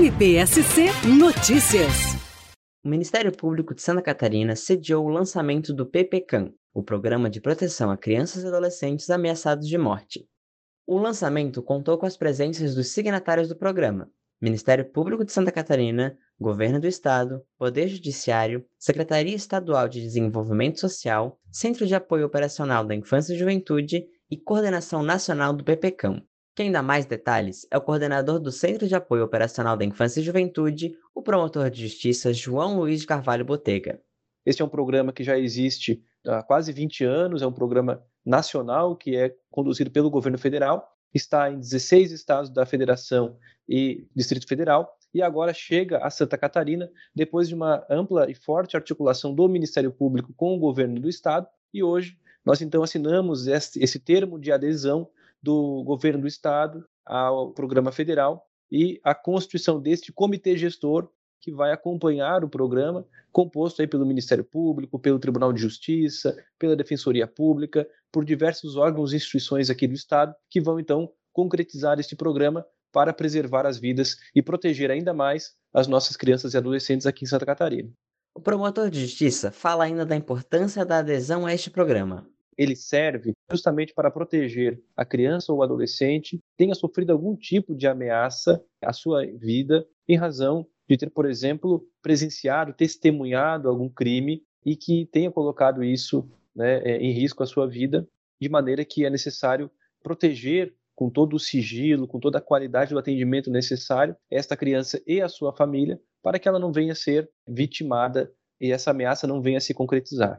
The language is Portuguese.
MPSC Notícias. O Ministério Público de Santa Catarina sediou o lançamento do PPCAM, o Programa de Proteção a Crianças e Adolescentes Ameaçados de Morte. O lançamento contou com as presenças dos signatários do programa, Ministério Público de Santa Catarina, Governo do Estado, Poder Judiciário, Secretaria Estadual de Desenvolvimento Social, Centro de Apoio Operacional da Infância e Juventude e Coordenação Nacional do PPCAM. Quem dá mais detalhes é o coordenador do Centro de Apoio Operacional da Infância e Juventude, o promotor de justiça João Luiz Carvalho Botega. Este é um programa que já existe há quase 20 anos, é um programa nacional que é conduzido pelo governo federal, está em 16 estados da federação e Distrito Federal, e agora chega a Santa Catarina, depois de uma ampla e forte articulação do Ministério Público com o governo do estado, e hoje nós então assinamos esse termo de adesão do governo do estado ao programa federal e a constituição deste comitê gestor que vai acompanhar o programa, composto aí pelo Ministério Público, pelo Tribunal de Justiça, pela Defensoria Pública, por diversos órgãos e instituições aqui do Estado, que vão então concretizar este programa para preservar as vidas e proteger ainda mais as nossas crianças e adolescentes aqui em Santa Catarina. O promotor de justiça fala ainda da importância da adesão a este programa ele serve justamente para proteger a criança ou adolescente que tenha sofrido algum tipo de ameaça à sua vida em razão de ter, por exemplo, presenciado, testemunhado algum crime e que tenha colocado isso né, é, em risco a sua vida, de maneira que é necessário proteger com todo o sigilo, com toda a qualidade do atendimento necessário esta criança e a sua família, para que ela não venha a ser vitimada e essa ameaça não venha se concretizar.